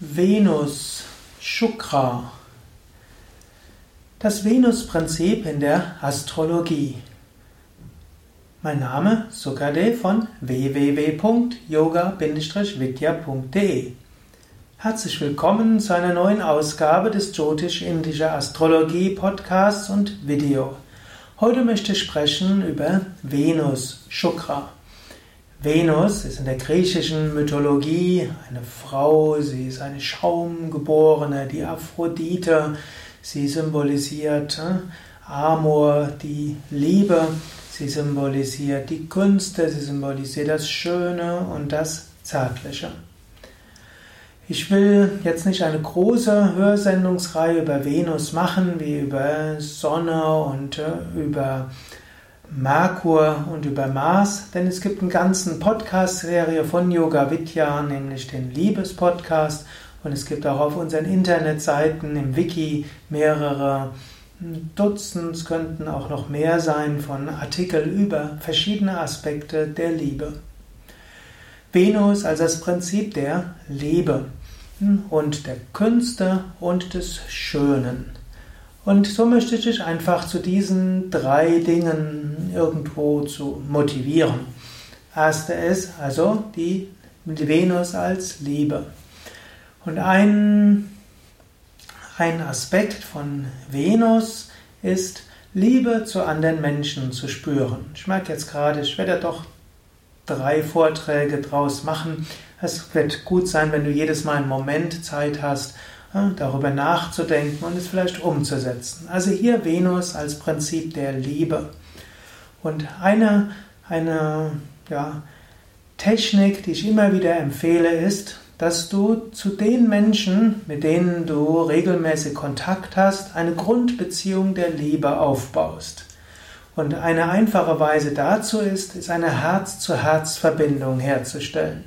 Venus, Shukra. Das Venusprinzip in der Astrologie. Mein Name Sukadev von www.yoga-vidya.de. Herzlich willkommen zu einer neuen Ausgabe des Jyotish-Indischer Astrologie Podcasts und Video. Heute möchte ich sprechen über Venus, Shukra. Venus ist in der griechischen Mythologie eine Frau, sie ist eine Schaumgeborene, die Aphrodite, sie symbolisiert äh, Amor, die Liebe, sie symbolisiert die Künste, sie symbolisiert das Schöne und das Zärtliche. Ich will jetzt nicht eine große Hörsendungsreihe über Venus machen, wie über Sonne und äh, über Merkur und über Mars, denn es gibt einen ganzen Podcast-Serie von Yoga Vidya, nämlich den Liebes-Podcast, und es gibt auch auf unseren Internetseiten im Wiki mehrere Dutzend, es könnten auch noch mehr sein von Artikeln über verschiedene Aspekte der Liebe. Venus als das Prinzip der Liebe und der Künste und des Schönen. Und so möchte ich dich einfach zu diesen drei Dingen irgendwo zu motivieren. Erste ist also die Venus als Liebe. Und ein, ein Aspekt von Venus ist, Liebe zu anderen Menschen zu spüren. Ich merke jetzt gerade, ich werde doch drei Vorträge draus machen. Es wird gut sein, wenn du jedes Mal einen Moment Zeit hast, darüber nachzudenken und es vielleicht umzusetzen. Also hier Venus als Prinzip der Liebe. Und eine, eine ja, Technik, die ich immer wieder empfehle, ist, dass du zu den Menschen, mit denen du regelmäßig Kontakt hast, eine Grundbeziehung der Liebe aufbaust. Und eine einfache Weise dazu ist, ist eine Herz-zu-Herz-Verbindung herzustellen.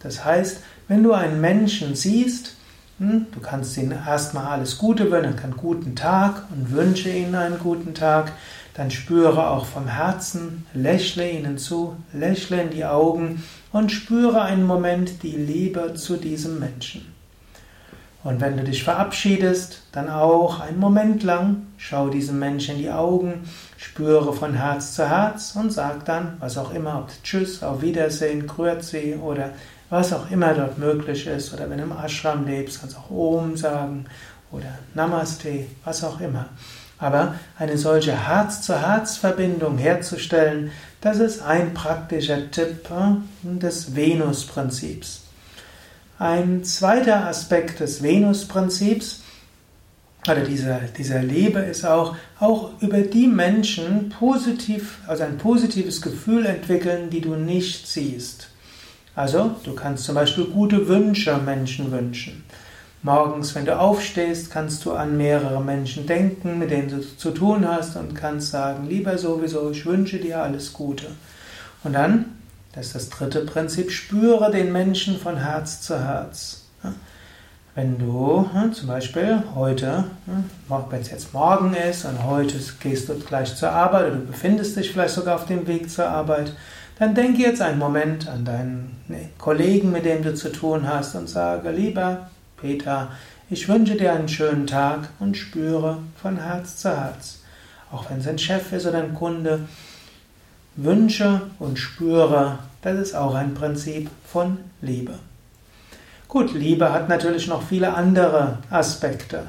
Das heißt, wenn du einen Menschen siehst, du kannst ihnen erstmal alles Gute wünschen, einen guten Tag und wünsche ihnen einen guten Tag. Dann spüre auch vom Herzen, lächle ihnen zu, lächle in die Augen und spüre einen Moment die Liebe zu diesem Menschen. Und wenn du dich verabschiedest, dann auch einen Moment lang, schau diesem Menschen in die Augen, spüre von Herz zu Herz und sag dann, was auch immer, ob Tschüss, auf Wiedersehen, Grüezi oder was auch immer dort möglich ist. Oder wenn du im Ashram lebst, kannst du auch Om sagen oder Namaste, was auch immer. Aber eine solche Herz-zu-Herz-Verbindung herzustellen, das ist ein praktischer Tipp des Venus-Prinzips. Ein zweiter Aspekt des Venus-Prinzips oder dieser, dieser Liebe ist auch, auch über die Menschen positiv, also ein positives Gefühl entwickeln, die du nicht siehst. Also, du kannst zum Beispiel gute Wünsche Menschen wünschen. Morgens, wenn du aufstehst, kannst du an mehrere Menschen denken, mit denen du zu tun hast und kannst sagen, lieber sowieso, ich wünsche dir alles Gute. Und dann, das ist das dritte Prinzip, spüre den Menschen von Herz zu Herz. Wenn du zum Beispiel heute, wenn es jetzt morgen ist und heute gehst du gleich zur Arbeit oder du befindest dich vielleicht sogar auf dem Weg zur Arbeit, dann denke jetzt einen Moment an deinen Kollegen, mit dem du zu tun hast und sage, lieber Peter, ich wünsche dir einen schönen Tag und spüre von Herz zu Herz. Auch wenn es ein Chef ist oder ein Kunde, wünsche und spüre, das ist auch ein Prinzip von Liebe. Gut, Liebe hat natürlich noch viele andere Aspekte.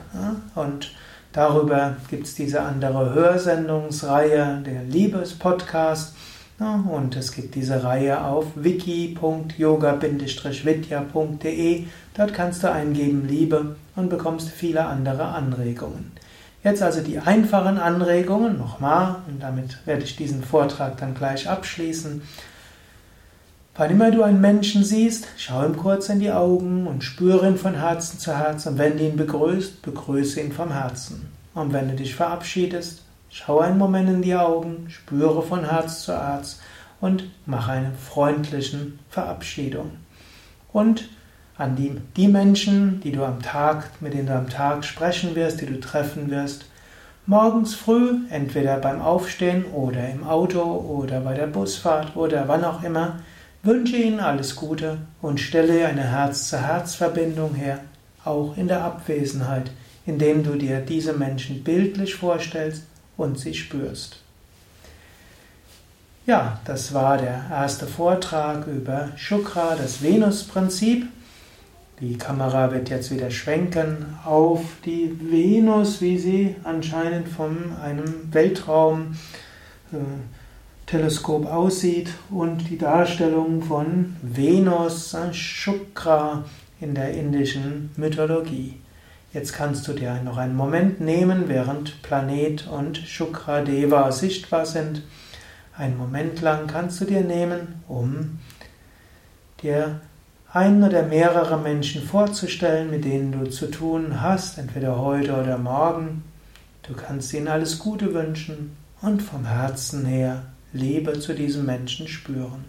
Und darüber gibt es diese andere Hörsendungsreihe, der Liebespodcast. Und es gibt diese Reihe auf wiki.yoga-vidya.de. Dort kannst du eingeben Liebe und bekommst viele andere Anregungen. Jetzt also die einfachen Anregungen nochmal und damit werde ich diesen Vortrag dann gleich abschließen. Wann immer du einen Menschen siehst, schau ihm kurz in die Augen und spüre ihn von Herzen zu Herzen. Und wenn du ihn begrüßt, begrüße ihn vom Herzen. Und wenn du dich verabschiedest, Schau einen Moment in die Augen, spüre von Herz zu Herz und mache eine freundliche Verabschiedung. Und an die, die Menschen, die du am Tag, mit denen du am Tag sprechen wirst, die du treffen wirst, morgens früh, entweder beim Aufstehen oder im Auto oder bei der Busfahrt oder wann auch immer, Wünsche ihnen alles Gute und stelle eine Herz-zu-Herz-Verbindung her, auch in der Abwesenheit, indem du dir diese Menschen bildlich vorstellst und sie spürst. Ja, das war der erste Vortrag über Shukra, das Venus-Prinzip. Die Kamera wird jetzt wieder schwenken auf die Venus, wie sie anscheinend von einem Weltraumteleskop aussieht und die Darstellung von Venus, Shukra in der indischen Mythologie. Jetzt kannst du dir noch einen Moment nehmen, während Planet und Shukra Deva sichtbar sind einen Moment lang kannst du dir nehmen, um dir einen oder mehrere Menschen vorzustellen, mit denen du zu tun hast, entweder heute oder morgen. Du kannst ihnen alles Gute wünschen und vom Herzen her Liebe zu diesem Menschen spüren.